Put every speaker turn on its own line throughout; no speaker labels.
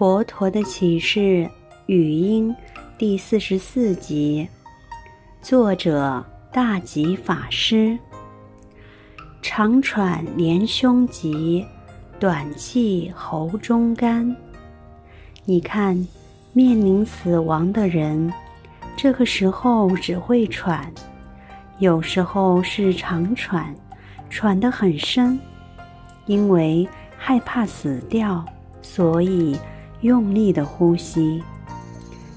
佛陀的启示语音第四十四集，作者大吉法师。长喘连胸急，短气喉中干。你看，面临死亡的人，这个时候只会喘，有时候是长喘，喘得很深，因为害怕死掉，所以。用力的呼吸，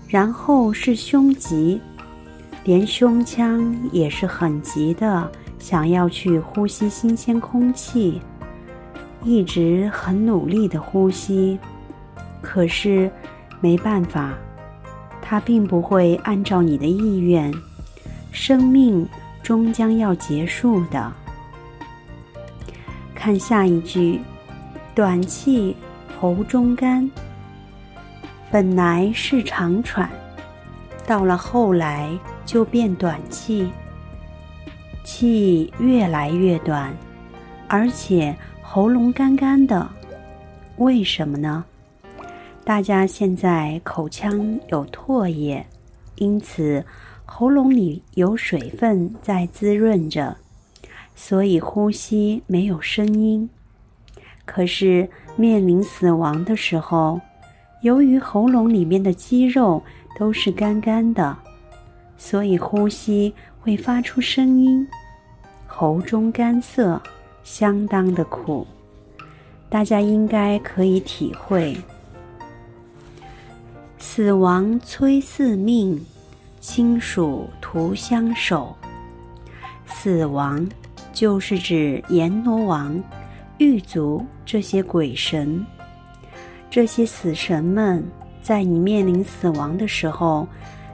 然后是胸急，连胸腔也是很急的，想要去呼吸新鲜空气，一直很努力的呼吸，可是没办法，它并不会按照你的意愿，生命终将要结束的。看下一句，短气喉中干。本来是长喘，到了后来就变短气，气越来越短，而且喉咙干干的。为什么呢？大家现在口腔有唾液，因此喉咙里有水分在滋润着，所以呼吸没有声音。可是面临死亡的时候，由于喉咙里面的肌肉都是干干的，所以呼吸会发出声音，喉中干涩，相当的苦。大家应该可以体会。死亡催四命，亲属徒相守。死亡就是指阎罗王、狱卒这些鬼神。这些死神们在你面临死亡的时候，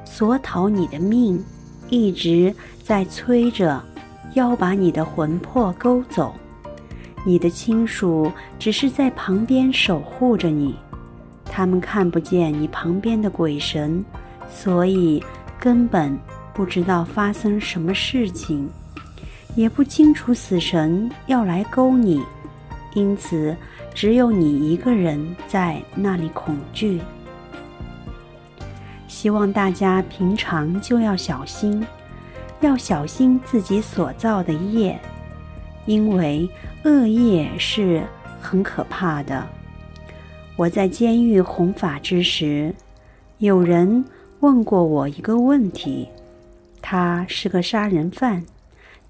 索讨你的命，一直在催着，要把你的魂魄勾走。你的亲属只是在旁边守护着你，他们看不见你旁边的鬼神，所以根本不知道发生什么事情，也不清楚死神要来勾你，因此。只有你一个人在那里恐惧。希望大家平常就要小心，要小心自己所造的业，因为恶业是很可怕的。我在监狱弘法之时，有人问过我一个问题，他是个杀人犯，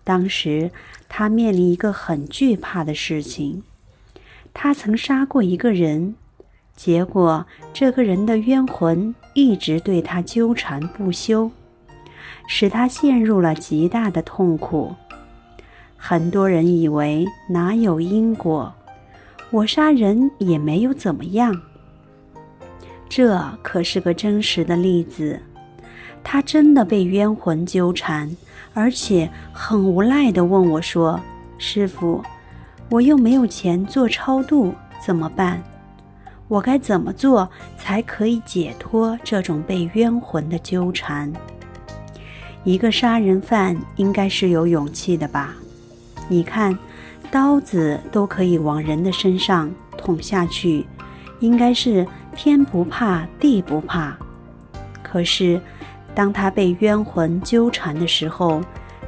当时他面临一个很惧怕的事情。他曾杀过一个人，结果这个人的冤魂一直对他纠缠不休，使他陷入了极大的痛苦。很多人以为哪有因果，我杀人也没有怎么样。这可是个真实的例子，他真的被冤魂纠缠，而且很无奈地问我说：“师傅。”我又没有钱做超度，怎么办？我该怎么做才可以解脱这种被冤魂的纠缠？一个杀人犯应该是有勇气的吧？你看，刀子都可以往人的身上捅下去，应该是天不怕地不怕。可是，当他被冤魂纠缠的时候，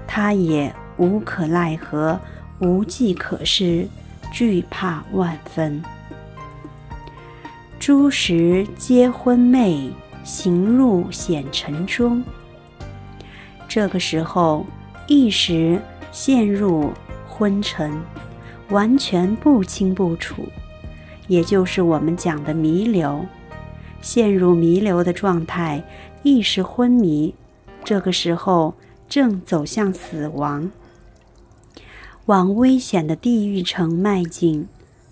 他也无可奈何。无计可施，惧怕万分。诸时皆昏昧，行入险尘中。这个时候，意识陷入昏沉，完全不清不楚，也就是我们讲的弥留。陷入弥留的状态，意识昏迷，这个时候正走向死亡。往危险的地狱城迈进，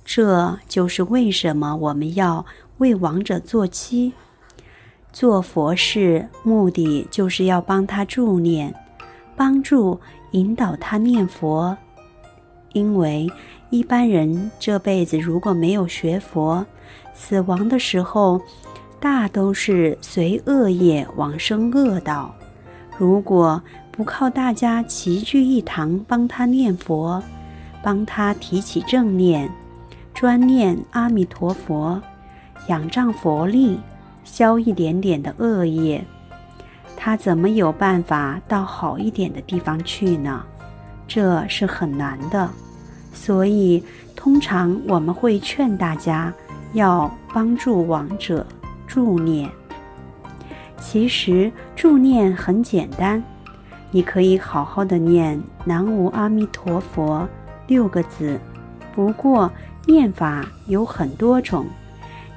这就是为什么我们要为亡者做七、做佛事，目的就是要帮他助念，帮助引导他念佛。因为一般人这辈子如果没有学佛，死亡的时候大都是随恶业往生恶道。如果不靠大家齐聚一堂帮他念佛，帮他提起正念，专念阿弥陀佛，仰仗佛力，消一点点的恶业，他怎么有办法到好一点的地方去呢？这是很难的。所以，通常我们会劝大家要帮助亡者助念。其实助念很简单，你可以好好的念“南无阿弥陀佛”六个字。不过念法有很多种，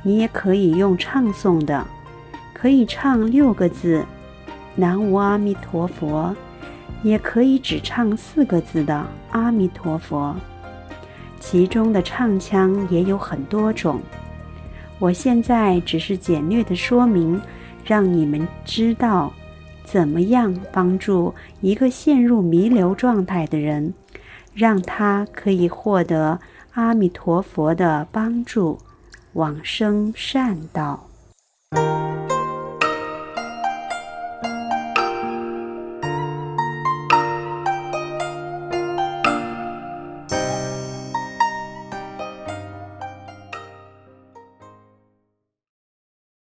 你也可以用唱诵的，可以唱六个字“南无阿弥陀佛”，也可以只唱四个字的“阿弥陀佛”。其中的唱腔也有很多种，我现在只是简略的说明，让你们知道怎么样帮助一个陷入弥留状态的人，让他可以获得阿弥陀佛的帮助，往生善道。